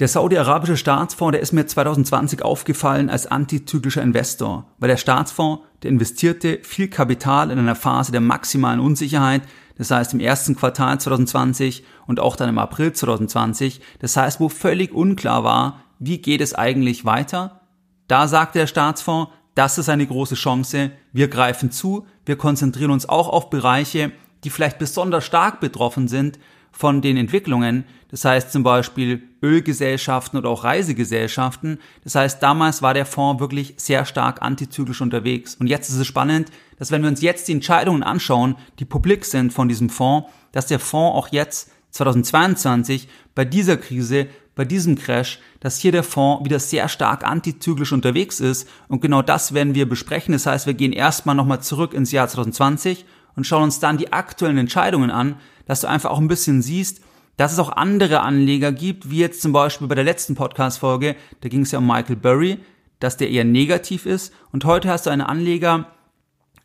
Der saudi-arabische Staatsfonds, der ist mir 2020 aufgefallen als antizyklischer Investor, weil der Staatsfonds, der investierte viel Kapital in einer Phase der maximalen Unsicherheit, das heißt im ersten Quartal 2020 und auch dann im April 2020, das heißt, wo völlig unklar war, wie geht es eigentlich weiter. Da sagte der Staatsfonds, das ist eine große Chance, wir greifen zu, wir konzentrieren uns auch auf Bereiche, die vielleicht besonders stark betroffen sind von den Entwicklungen, das heißt zum Beispiel Ölgesellschaften oder auch Reisegesellschaften. Das heißt, damals war der Fonds wirklich sehr stark antizyklisch unterwegs. Und jetzt ist es spannend, dass wenn wir uns jetzt die Entscheidungen anschauen, die publik sind von diesem Fonds, dass der Fonds auch jetzt 2022 bei dieser Krise, bei diesem Crash, dass hier der Fonds wieder sehr stark antizyklisch unterwegs ist. Und genau das werden wir besprechen. Das heißt, wir gehen erstmal nochmal zurück ins Jahr 2020 und schauen uns dann die aktuellen Entscheidungen an, dass du einfach auch ein bisschen siehst, dass es auch andere Anleger gibt, wie jetzt zum Beispiel bei der letzten Podcast-Folge, da ging es ja um Michael Burry, dass der eher negativ ist und heute hast du einen Anleger,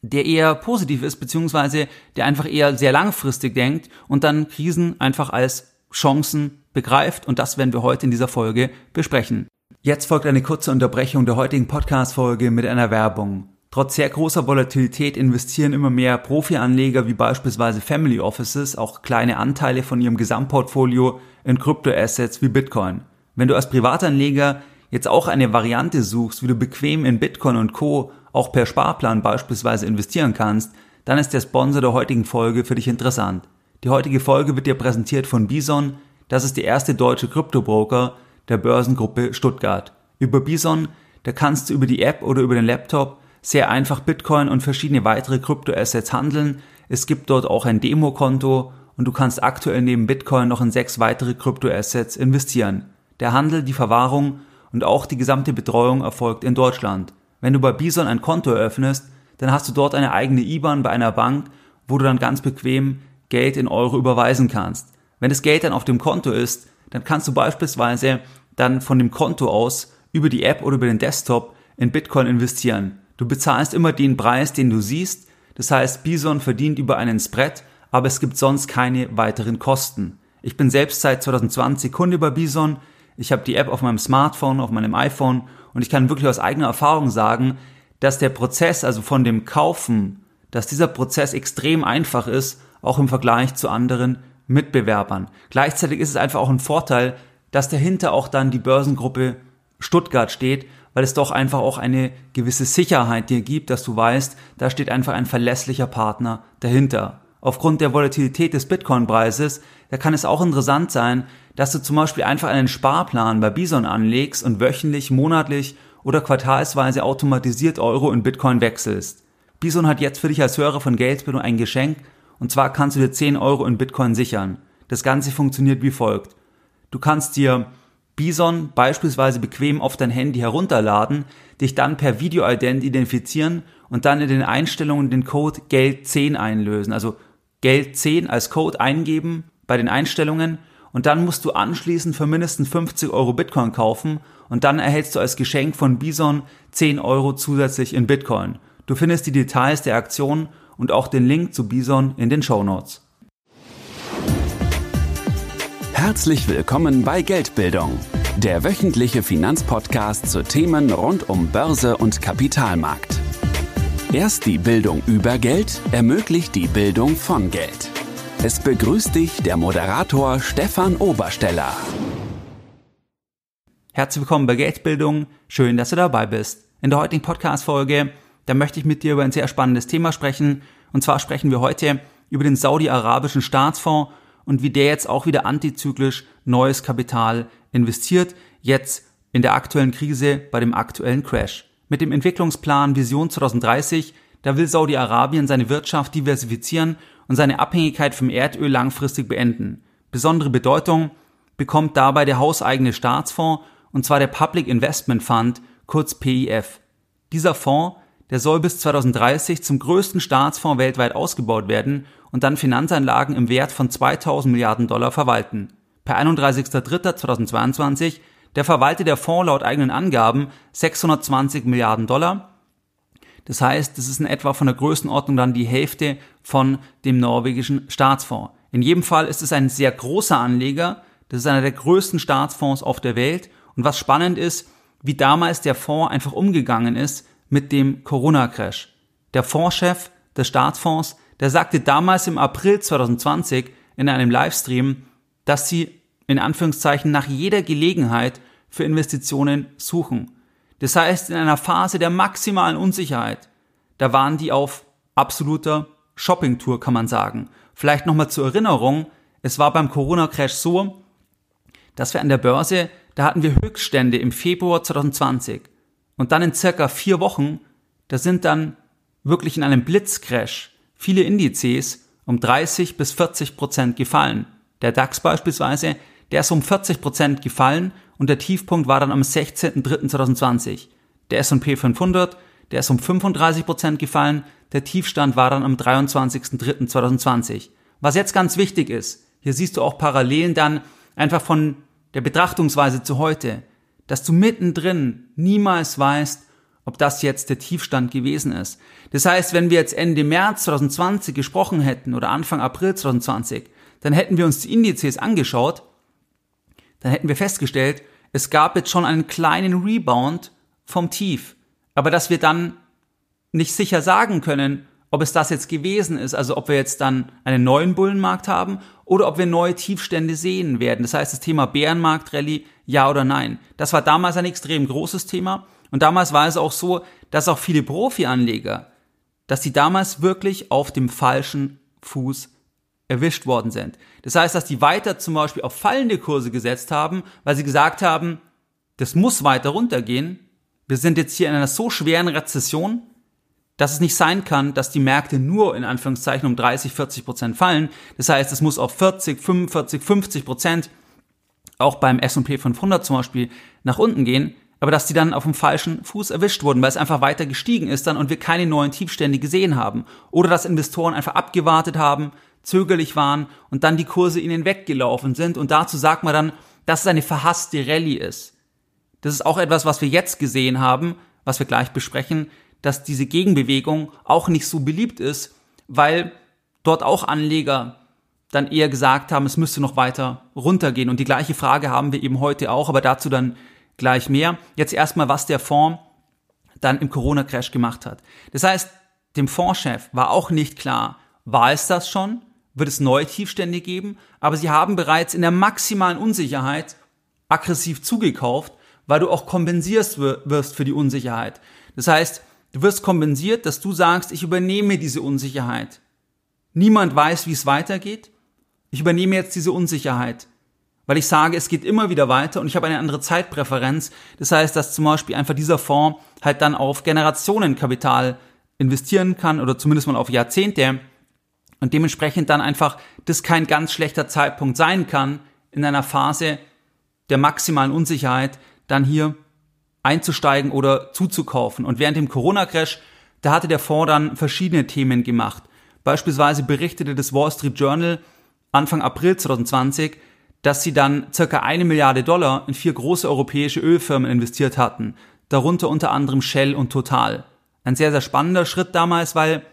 der eher positiv ist, beziehungsweise der einfach eher sehr langfristig denkt und dann Krisen einfach als Chancen begreift und das werden wir heute in dieser Folge besprechen. Jetzt folgt eine kurze Unterbrechung der heutigen Podcast-Folge mit einer Werbung. Trotz sehr großer Volatilität investieren immer mehr Profi-Anleger wie beispielsweise Family Offices auch kleine Anteile von ihrem Gesamtportfolio in Kryptoassets wie Bitcoin. Wenn du als Privatanleger jetzt auch eine Variante suchst, wie du bequem in Bitcoin und Co. auch per Sparplan beispielsweise investieren kannst, dann ist der Sponsor der heutigen Folge für dich interessant. Die heutige Folge wird dir präsentiert von Bison, das ist die erste deutsche Kryptobroker der Börsengruppe Stuttgart. Über Bison, da kannst du über die App oder über den Laptop sehr einfach Bitcoin und verschiedene weitere Kryptoassets handeln. Es gibt dort auch ein Demokonto und du kannst aktuell neben Bitcoin noch in sechs weitere Kryptoassets investieren. Der Handel, die Verwahrung und auch die gesamte Betreuung erfolgt in Deutschland. Wenn du bei Bison ein Konto eröffnest, dann hast du dort eine eigene IBAN bei einer Bank, wo du dann ganz bequem Geld in Euro überweisen kannst. Wenn das Geld dann auf dem Konto ist, dann kannst du beispielsweise dann von dem Konto aus über die App oder über den Desktop in Bitcoin investieren. Du bezahlst immer den Preis, den du siehst. Das heißt, Bison verdient über einen Spread, aber es gibt sonst keine weiteren Kosten. Ich bin selbst seit 2020 Kunde bei Bison. Ich habe die App auf meinem Smartphone, auf meinem iPhone und ich kann wirklich aus eigener Erfahrung sagen, dass der Prozess, also von dem Kaufen, dass dieser Prozess extrem einfach ist, auch im Vergleich zu anderen Mitbewerbern. Gleichzeitig ist es einfach auch ein Vorteil, dass dahinter auch dann die Börsengruppe Stuttgart steht, weil es doch einfach auch eine gewisse Sicherheit dir gibt, dass du weißt, da steht einfach ein verlässlicher Partner dahinter. Aufgrund der Volatilität des Bitcoin-Preises, da kann es auch interessant sein, dass du zum Beispiel einfach einen Sparplan bei Bison anlegst und wöchentlich, monatlich oder quartalsweise automatisiert Euro in Bitcoin wechselst. Bison hat jetzt für dich als Hörer von Geldbildung ein Geschenk und zwar kannst du dir 10 Euro in Bitcoin sichern. Das Ganze funktioniert wie folgt. Du kannst dir Bison beispielsweise bequem auf dein Handy herunterladen, dich dann per Videoident identifizieren und dann in den Einstellungen den Code Geld10 einlösen. Also Geld10 als Code eingeben bei den Einstellungen und dann musst du anschließend für mindestens 50 Euro Bitcoin kaufen und dann erhältst du als Geschenk von Bison 10 Euro zusätzlich in Bitcoin. Du findest die Details der Aktion und auch den Link zu Bison in den Show Notes. Herzlich willkommen bei Geldbildung, der wöchentliche Finanzpodcast zu Themen rund um Börse und Kapitalmarkt. Erst die Bildung über Geld ermöglicht die Bildung von Geld. Es begrüßt dich der Moderator Stefan Obersteller. Herzlich willkommen bei Geldbildung. Schön, dass du dabei bist. In der heutigen Podcast-Folge, da möchte ich mit dir über ein sehr spannendes Thema sprechen. Und zwar sprechen wir heute über den saudi-arabischen Staatsfonds und wie der jetzt auch wieder antizyklisch neues Kapital investiert, jetzt in der aktuellen Krise bei dem aktuellen Crash. Mit dem Entwicklungsplan Vision 2030, da will Saudi-Arabien seine Wirtschaft diversifizieren und seine Abhängigkeit vom Erdöl langfristig beenden. Besondere Bedeutung bekommt dabei der hauseigene Staatsfonds, und zwar der Public Investment Fund, kurz PIF. Dieser Fonds, der soll bis 2030 zum größten Staatsfonds weltweit ausgebaut werden und dann Finanzanlagen im Wert von 2000 Milliarden Dollar verwalten. Per 31.03.2022, der verwaltet der Fonds laut eigenen Angaben 620 Milliarden Dollar. Das heißt, das ist in etwa von der Größenordnung dann die Hälfte von dem norwegischen Staatsfonds. In jedem Fall ist es ein sehr großer Anleger, Das ist einer der größten Staatsfonds auf der Welt. Und was spannend ist, wie damals der Fonds einfach umgegangen ist mit dem Corona-Crash. Der Fondschef des Staatsfonds, der sagte damals im April 2020 in einem Livestream, dass sie in Anführungszeichen nach jeder Gelegenheit für Investitionen suchen. Das heißt, in einer Phase der maximalen Unsicherheit, da waren die auf absoluter Shoppingtour, kann man sagen. Vielleicht nochmal zur Erinnerung, es war beim Corona-Crash so, dass wir an der Börse, da hatten wir Höchststände im Februar 2020. Und dann in circa vier Wochen, da sind dann wirklich in einem Blitzcrash viele Indizes um 30 bis 40 Prozent gefallen. Der DAX beispielsweise, der ist um 40 Prozent gefallen und der Tiefpunkt war dann am 16.03.2020. Der S&P 500, der ist um 35 Prozent gefallen, der Tiefstand war dann am 23.03.2020. Was jetzt ganz wichtig ist, hier siehst du auch Parallelen dann einfach von der Betrachtungsweise zu heute, dass du mittendrin niemals weißt, ob das jetzt der Tiefstand gewesen ist. Das heißt, wenn wir jetzt Ende März 2020 gesprochen hätten oder Anfang April 2020, dann hätten wir uns die Indizes angeschaut, dann hätten wir festgestellt, es gab jetzt schon einen kleinen Rebound vom Tief. Aber dass wir dann nicht sicher sagen können, ob es das jetzt gewesen ist, also ob wir jetzt dann einen neuen Bullenmarkt haben oder ob wir neue Tiefstände sehen werden. Das heißt, das Thema Bärenmarkt-Rallye, ja oder nein. Das war damals ein extrem großes Thema und damals war es auch so, dass auch viele Profi-Anleger, dass die damals wirklich auf dem falschen Fuß erwischt worden sind. Das heißt, dass die weiter zum Beispiel auf fallende Kurse gesetzt haben, weil sie gesagt haben, das muss weiter runtergehen. Wir sind jetzt hier in einer so schweren Rezession, dass es nicht sein kann, dass die Märkte nur in Anführungszeichen um 30, 40 Prozent fallen. Das heißt, es muss auf 40, 45, 50 Prozent auch beim S&P 500 zum Beispiel nach unten gehen, aber dass die dann auf dem falschen Fuß erwischt wurden, weil es einfach weiter gestiegen ist dann und wir keine neuen Tiefstände gesehen haben. Oder dass Investoren einfach abgewartet haben, zögerlich waren und dann die Kurse ihnen weggelaufen sind. Und dazu sagt man dann, dass es eine verhasste Rallye ist. Das ist auch etwas, was wir jetzt gesehen haben, was wir gleich besprechen, dass diese Gegenbewegung auch nicht so beliebt ist, weil dort auch Anleger dann eher gesagt haben, es müsste noch weiter runtergehen. Und die gleiche Frage haben wir eben heute auch, aber dazu dann gleich mehr. Jetzt erstmal, was der Fonds dann im Corona-Crash gemacht hat. Das heißt, dem Fondschef war auch nicht klar, war es das schon? Wird es neue Tiefstände geben? Aber sie haben bereits in der maximalen Unsicherheit aggressiv zugekauft, weil du auch kompensierst wirst für die Unsicherheit. Das heißt, du wirst kompensiert, dass du sagst, ich übernehme diese Unsicherheit. Niemand weiß, wie es weitergeht. Ich übernehme jetzt diese Unsicherheit weil ich sage, es geht immer wieder weiter und ich habe eine andere Zeitpräferenz. Das heißt, dass zum Beispiel einfach dieser Fonds halt dann auf Generationenkapital investieren kann oder zumindest mal auf Jahrzehnte und dementsprechend dann einfach das kein ganz schlechter Zeitpunkt sein kann, in einer Phase der maximalen Unsicherheit dann hier einzusteigen oder zuzukaufen. Und während dem Corona-Crash, da hatte der Fonds dann verschiedene Themen gemacht. Beispielsweise berichtete das Wall Street Journal Anfang April 2020, dass sie dann circa eine Milliarde Dollar in vier große europäische Ölfirmen investiert hatten, darunter unter anderem Shell und Total. Ein sehr, sehr spannender Schritt damals, weil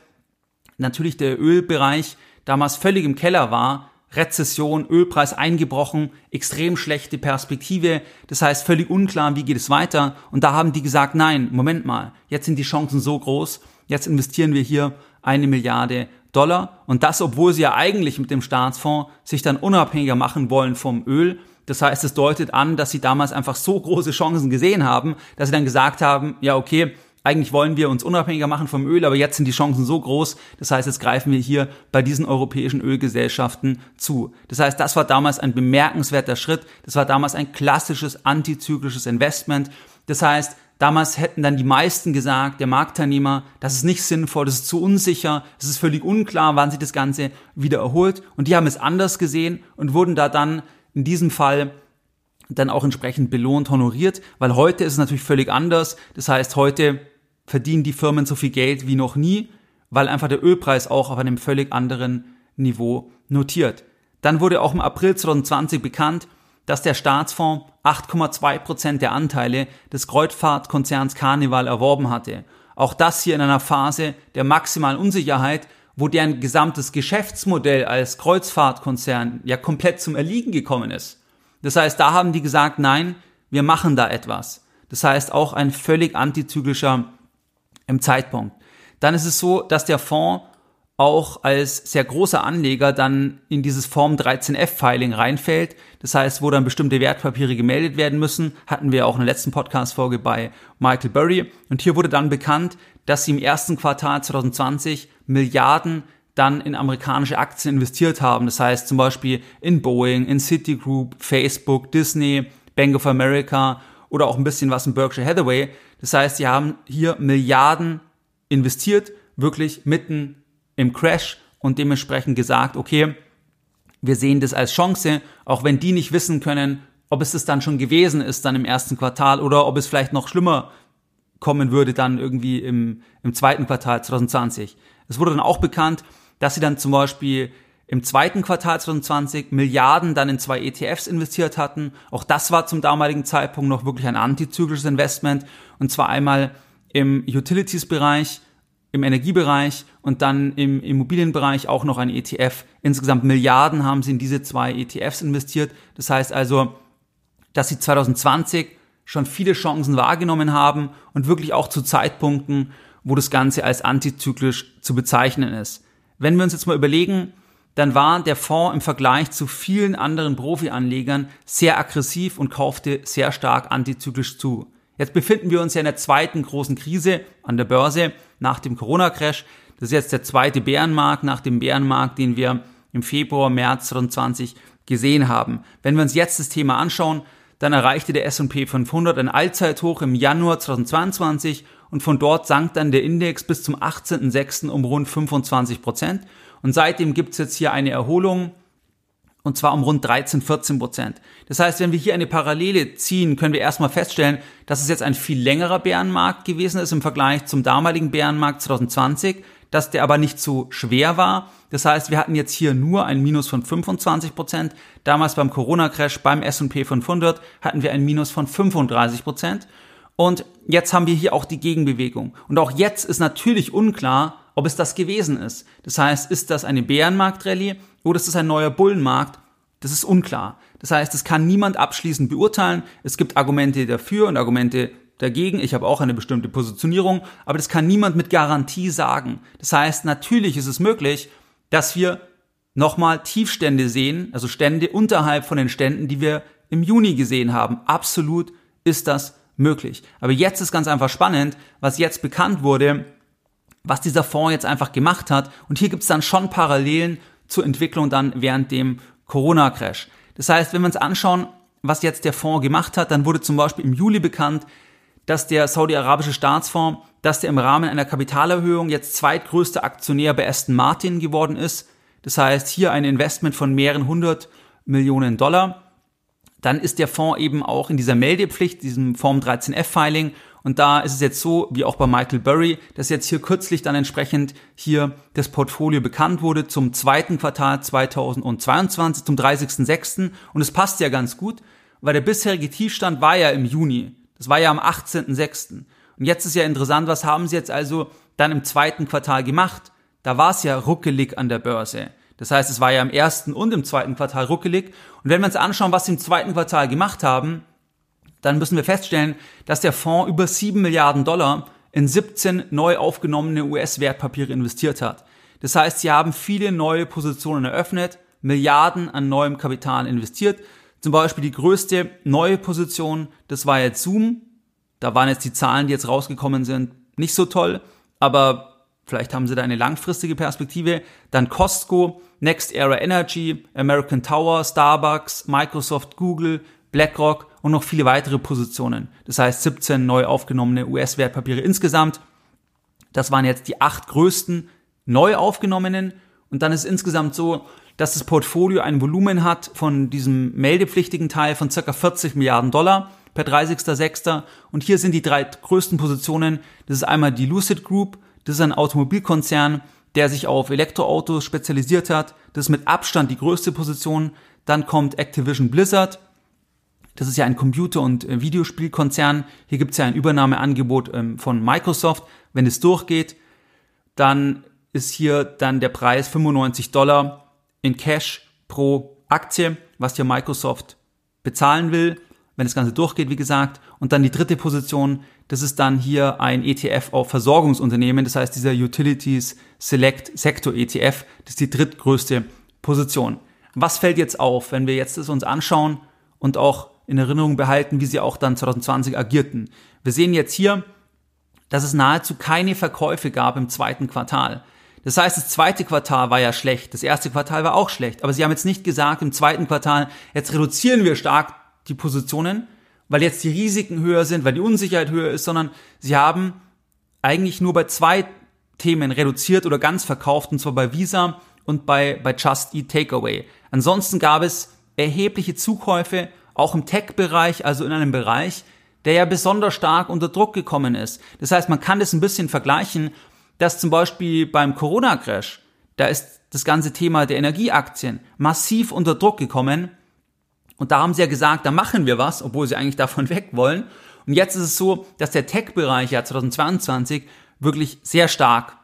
natürlich der Ölbereich damals völlig im Keller war, Rezession, Ölpreis eingebrochen, extrem schlechte Perspektive, das heißt völlig unklar, wie geht es weiter. Und da haben die gesagt, nein, Moment mal, jetzt sind die Chancen so groß, jetzt investieren wir hier eine Milliarde Dollar und das, obwohl sie ja eigentlich mit dem Staatsfonds sich dann unabhängiger machen wollen vom Öl. Das heißt, es deutet an, dass sie damals einfach so große Chancen gesehen haben, dass sie dann gesagt haben, ja, okay, eigentlich wollen wir uns unabhängiger machen vom Öl, aber jetzt sind die Chancen so groß. Das heißt, jetzt greifen wir hier bei diesen europäischen Ölgesellschaften zu. Das heißt, das war damals ein bemerkenswerter Schritt. Das war damals ein klassisches antizyklisches Investment. Das heißt, Damals hätten dann die meisten gesagt, der Marktteilnehmer, das ist nicht sinnvoll, das ist zu unsicher, es ist völlig unklar, wann sich das Ganze wieder erholt. Und die haben es anders gesehen und wurden da dann in diesem Fall dann auch entsprechend belohnt, honoriert, weil heute ist es natürlich völlig anders. Das heißt, heute verdienen die Firmen so viel Geld wie noch nie, weil einfach der Ölpreis auch auf einem völlig anderen Niveau notiert. Dann wurde auch im April 2020 bekannt, dass der Staatsfonds 8,2 Prozent der Anteile des Kreuzfahrtkonzerns Carnival erworben hatte. Auch das hier in einer Phase der maximalen Unsicherheit, wo deren gesamtes Geschäftsmodell als Kreuzfahrtkonzern ja komplett zum Erliegen gekommen ist. Das heißt, da haben die gesagt, nein, wir machen da etwas. Das heißt, auch ein völlig antizyklischer im Zeitpunkt. Dann ist es so, dass der Fonds auch als sehr großer Anleger dann in dieses Form 13F-Filing reinfällt. Das heißt, wo dann bestimmte Wertpapiere gemeldet werden müssen, hatten wir auch in der letzten Podcast-Folge bei Michael Burry. Und hier wurde dann bekannt, dass sie im ersten Quartal 2020 Milliarden dann in amerikanische Aktien investiert haben. Das heißt zum Beispiel in Boeing, in Citigroup, Facebook, Disney, Bank of America oder auch ein bisschen was in Berkshire Hathaway. Das heißt, sie haben hier Milliarden investiert, wirklich mitten im Crash und dementsprechend gesagt, okay, wir sehen das als Chance, auch wenn die nicht wissen können, ob es das dann schon gewesen ist, dann im ersten Quartal oder ob es vielleicht noch schlimmer kommen würde dann irgendwie im, im zweiten Quartal 2020. Es wurde dann auch bekannt, dass sie dann zum Beispiel im zweiten Quartal 2020 Milliarden dann in zwei ETFs investiert hatten. Auch das war zum damaligen Zeitpunkt noch wirklich ein antizyklisches Investment. Und zwar einmal im Utilities-Bereich im Energiebereich und dann im Immobilienbereich auch noch ein ETF. Insgesamt Milliarden haben sie in diese zwei ETFs investiert. Das heißt also, dass sie 2020 schon viele Chancen wahrgenommen haben und wirklich auch zu Zeitpunkten, wo das Ganze als antizyklisch zu bezeichnen ist. Wenn wir uns jetzt mal überlegen, dann war der Fonds im Vergleich zu vielen anderen Profi-Anlegern sehr aggressiv und kaufte sehr stark antizyklisch zu. Jetzt befinden wir uns ja in der zweiten großen Krise an der Börse nach dem Corona-Crash. Das ist jetzt der zweite Bärenmarkt nach dem Bärenmarkt, den wir im Februar, März 2020 gesehen haben. Wenn wir uns jetzt das Thema anschauen, dann erreichte der S&P 500 ein Allzeithoch im Januar 2022 und von dort sank dann der Index bis zum 18.06. um rund 25 Prozent. Und seitdem gibt es jetzt hier eine Erholung und zwar um rund 13, 14 Prozent. Das heißt, wenn wir hier eine Parallele ziehen, können wir erstmal feststellen, dass es jetzt ein viel längerer Bärenmarkt gewesen ist im Vergleich zum damaligen Bärenmarkt 2020, dass der aber nicht so schwer war. Das heißt, wir hatten jetzt hier nur ein Minus von 25 Prozent. Damals beim Corona-Crash beim S&P 500 hatten wir ein Minus von 35 Prozent. Und jetzt haben wir hier auch die Gegenbewegung. Und auch jetzt ist natürlich unklar, ob es das gewesen ist. Das heißt, ist das eine Bärenmarktrallye oder ist es ein neuer Bullenmarkt? Das ist unklar. Das heißt, es kann niemand abschließend beurteilen. Es gibt Argumente dafür und Argumente dagegen. Ich habe auch eine bestimmte Positionierung, aber das kann niemand mit Garantie sagen. Das heißt, natürlich ist es möglich, dass wir nochmal Tiefstände sehen, also Stände unterhalb von den Ständen, die wir im Juni gesehen haben. Absolut ist das möglich. Aber jetzt ist ganz einfach spannend, was jetzt bekannt wurde, was dieser Fonds jetzt einfach gemacht hat. Und hier gibt es dann schon Parallelen zur Entwicklung dann während dem Corona-Crash. Das heißt, wenn wir uns anschauen, was jetzt der Fonds gemacht hat, dann wurde zum Beispiel im Juli bekannt, dass der saudi-arabische Staatsfonds, dass der im Rahmen einer Kapitalerhöhung jetzt zweitgrößter Aktionär bei Aston Martin geworden ist. Das heißt, hier ein Investment von mehreren hundert Millionen Dollar. Dann ist der Fonds eben auch in dieser Meldepflicht, diesem Form 13F-Filing und da ist es jetzt so, wie auch bei Michael Burry, dass jetzt hier kürzlich dann entsprechend hier das Portfolio bekannt wurde zum zweiten Quartal 2022, zum 30.06. Und es passt ja ganz gut, weil der bisherige Tiefstand war ja im Juni. Das war ja am 18.06. Und jetzt ist ja interessant, was haben sie jetzt also dann im zweiten Quartal gemacht? Da war es ja ruckelig an der Börse. Das heißt, es war ja im ersten und im zweiten Quartal ruckelig. Und wenn wir uns anschauen, was sie im zweiten Quartal gemacht haben, dann müssen wir feststellen, dass der Fonds über 7 Milliarden Dollar in 17 neu aufgenommene US-Wertpapiere investiert hat. Das heißt, sie haben viele neue Positionen eröffnet, Milliarden an neuem Kapital investiert. Zum Beispiel die größte neue Position, das war jetzt Zoom. Da waren jetzt die Zahlen, die jetzt rausgekommen sind, nicht so toll, aber vielleicht haben sie da eine langfristige Perspektive. Dann Costco, Next Era Energy, American Tower, Starbucks, Microsoft, Google, BlackRock und noch viele weitere Positionen. Das heißt 17 neu aufgenommene US-Wertpapiere insgesamt. Das waren jetzt die acht größten neu aufgenommenen. Und dann ist es insgesamt so, dass das Portfolio ein Volumen hat von diesem meldepflichtigen Teil von circa 40 Milliarden Dollar per 30.06. Und hier sind die drei größten Positionen. Das ist einmal die Lucid Group. Das ist ein Automobilkonzern, der sich auf Elektroautos spezialisiert hat. Das ist mit Abstand die größte Position. Dann kommt Activision Blizzard. Das ist ja ein Computer- und äh, Videospielkonzern. Hier gibt es ja ein Übernahmeangebot ähm, von Microsoft. Wenn es durchgeht, dann ist hier dann der Preis 95 Dollar in Cash pro Aktie, was hier Microsoft bezahlen will, wenn das Ganze durchgeht, wie gesagt. Und dann die dritte Position, das ist dann hier ein ETF auf Versorgungsunternehmen, das heißt dieser Utilities Select Sector ETF, das ist die drittgrößte Position. Was fällt jetzt auf, wenn wir jetzt das uns anschauen und auch in Erinnerung behalten, wie sie auch dann 2020 agierten? Wir sehen jetzt hier, dass es nahezu keine Verkäufe gab im zweiten Quartal. Das heißt, das zweite Quartal war ja schlecht, das erste Quartal war auch schlecht, aber sie haben jetzt nicht gesagt im zweiten Quartal, jetzt reduzieren wir stark die Positionen, weil jetzt die Risiken höher sind, weil die Unsicherheit höher ist, sondern sie haben eigentlich nur bei zwei Themen reduziert oder ganz verkauft, und zwar bei Visa und bei, bei Just Eat Takeaway. Ansonsten gab es erhebliche Zukäufe, auch im Tech-Bereich, also in einem Bereich, der ja besonders stark unter Druck gekommen ist. Das heißt, man kann das ein bisschen vergleichen, dass zum Beispiel beim Corona-Crash, da ist das ganze Thema der Energieaktien massiv unter Druck gekommen. Und da haben sie ja gesagt, da machen wir was, obwohl sie eigentlich davon weg wollen. Und jetzt ist es so, dass der Tech-Bereich ja 2022 wirklich sehr stark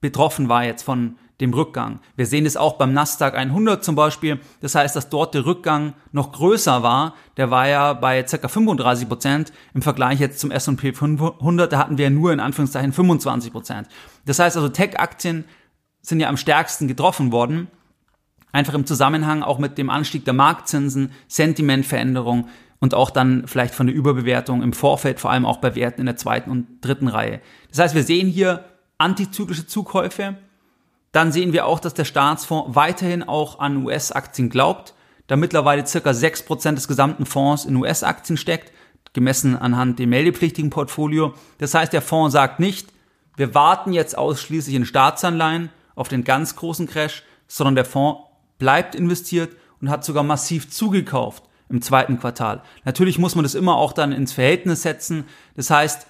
betroffen war jetzt von dem Rückgang. Wir sehen es auch beim Nasdaq 100 zum Beispiel. Das heißt, dass dort der Rückgang noch größer war. Der war ja bei ca. 35 Prozent im Vergleich jetzt zum S&P 500. Da hatten wir nur in Anführungszeichen 25 Prozent. Das heißt also, Tech-Aktien sind ja am stärksten getroffen worden. Einfach im Zusammenhang auch mit dem Anstieg der Marktzinsen, Sentimentveränderung und auch dann vielleicht von der Überbewertung im Vorfeld, vor allem auch bei Werten in der zweiten und dritten Reihe. Das heißt, wir sehen hier antizyklische Zukäufe, dann sehen wir auch, dass der Staatsfonds weiterhin auch an US-Aktien glaubt, da mittlerweile circa 6% des gesamten Fonds in US-Aktien steckt, gemessen anhand dem meldepflichtigen Portfolio. Das heißt, der Fonds sagt nicht, wir warten jetzt ausschließlich in Staatsanleihen auf den ganz großen Crash, sondern der Fonds bleibt investiert und hat sogar massiv zugekauft im zweiten Quartal. Natürlich muss man das immer auch dann ins Verhältnis setzen. Das heißt,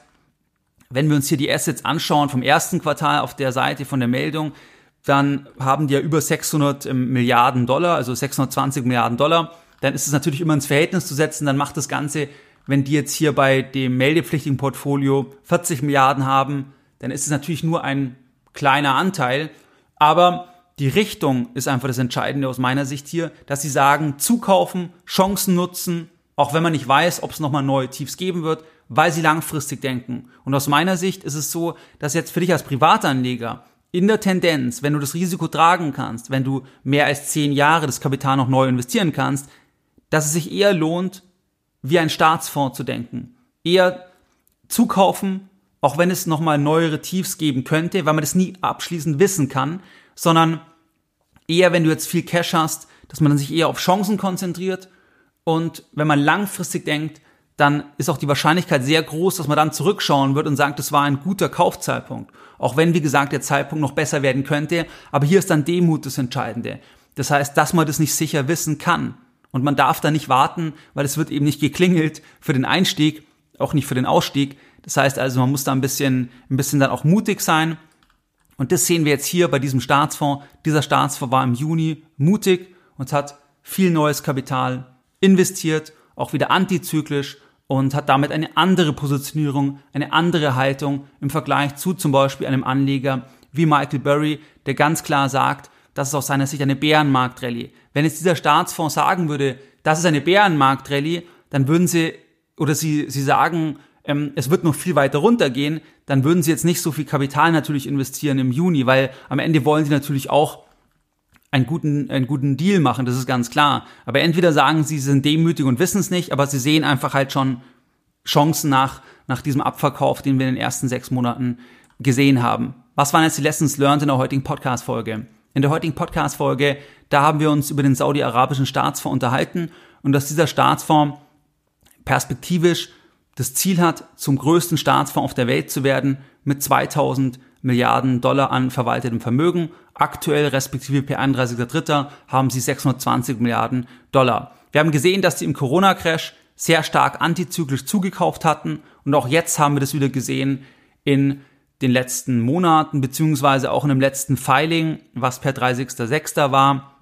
wenn wir uns hier die Assets anschauen vom ersten Quartal auf der Seite von der Meldung, dann haben die ja über 600 ähm, Milliarden Dollar, also 620 Milliarden Dollar. Dann ist es natürlich immer ins Verhältnis zu setzen. Dann macht das Ganze, wenn die jetzt hier bei dem meldepflichtigen Portfolio 40 Milliarden haben, dann ist es natürlich nur ein kleiner Anteil. Aber die Richtung ist einfach das Entscheidende aus meiner Sicht hier, dass sie sagen, zukaufen, Chancen nutzen, auch wenn man nicht weiß, ob es nochmal neue Tiefs geben wird, weil sie langfristig denken. Und aus meiner Sicht ist es so, dass jetzt für dich als Privatanleger in der Tendenz, wenn du das Risiko tragen kannst, wenn du mehr als zehn Jahre das Kapital noch neu investieren kannst, dass es sich eher lohnt, wie ein Staatsfonds zu denken. Eher zukaufen, auch wenn es nochmal neuere Tiefs geben könnte, weil man das nie abschließend wissen kann, sondern eher, wenn du jetzt viel Cash hast, dass man sich eher auf Chancen konzentriert und wenn man langfristig denkt, dann ist auch die Wahrscheinlichkeit sehr groß, dass man dann zurückschauen wird und sagt, das war ein guter Kaufzeitpunkt. Auch wenn, wie gesagt, der Zeitpunkt noch besser werden könnte. Aber hier ist dann Demut das Entscheidende. Das heißt, dass man das nicht sicher wissen kann. Und man darf da nicht warten, weil es wird eben nicht geklingelt für den Einstieg, auch nicht für den Ausstieg. Das heißt also, man muss da ein bisschen, ein bisschen dann auch mutig sein. Und das sehen wir jetzt hier bei diesem Staatsfonds. Dieser Staatsfonds war im Juni mutig und hat viel neues Kapital investiert, auch wieder antizyklisch und hat damit eine andere Positionierung, eine andere Haltung im Vergleich zu zum Beispiel einem Anleger wie Michael Burry, der ganz klar sagt, das ist aus seiner Sicht eine Bärenmarktrallye. Wenn jetzt dieser Staatsfonds sagen würde, das ist eine Bärenmarktrallye, dann würden sie, oder sie, sie sagen, ähm, es wird noch viel weiter runtergehen, dann würden sie jetzt nicht so viel Kapital natürlich investieren im Juni, weil am Ende wollen sie natürlich auch einen guten, einen guten Deal machen, das ist ganz klar. Aber entweder sagen sie, sie sind demütig und wissen es nicht, aber sie sehen einfach halt schon Chancen nach, nach diesem Abverkauf, den wir in den ersten sechs Monaten gesehen haben. Was waren jetzt die Lessons learned in der heutigen Podcast-Folge? In der heutigen Podcast-Folge, da haben wir uns über den saudi-arabischen Staatsfonds unterhalten und dass dieser Staatsfonds perspektivisch das Ziel hat, zum größten Staatsfonds auf der Welt zu werden mit 2000 Milliarden Dollar an verwaltetem Vermögen. Aktuell, respektive per 31.3. haben sie 620 Milliarden Dollar. Wir haben gesehen, dass sie im Corona-Crash sehr stark antizyklisch zugekauft hatten und auch jetzt haben wir das wieder gesehen in den letzten Monaten, beziehungsweise auch in dem letzten Filing, was per 30.06. war,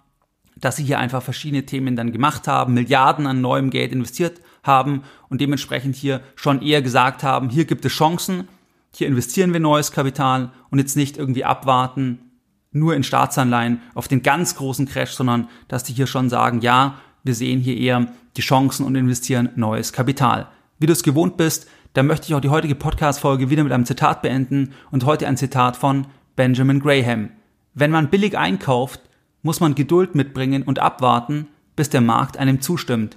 dass sie hier einfach verschiedene Themen dann gemacht haben, Milliarden an neuem Geld investiert haben und dementsprechend hier schon eher gesagt haben, hier gibt es Chancen, hier investieren wir neues Kapital und jetzt nicht irgendwie abwarten, nur in Staatsanleihen auf den ganz großen Crash, sondern dass die hier schon sagen, ja, wir sehen hier eher, die Chancen und investieren neues Kapital. Wie du es gewohnt bist, da möchte ich auch die heutige Podcast-Folge wieder mit einem Zitat beenden und heute ein Zitat von Benjamin Graham. Wenn man billig einkauft, muss man Geduld mitbringen und abwarten, bis der Markt einem zustimmt.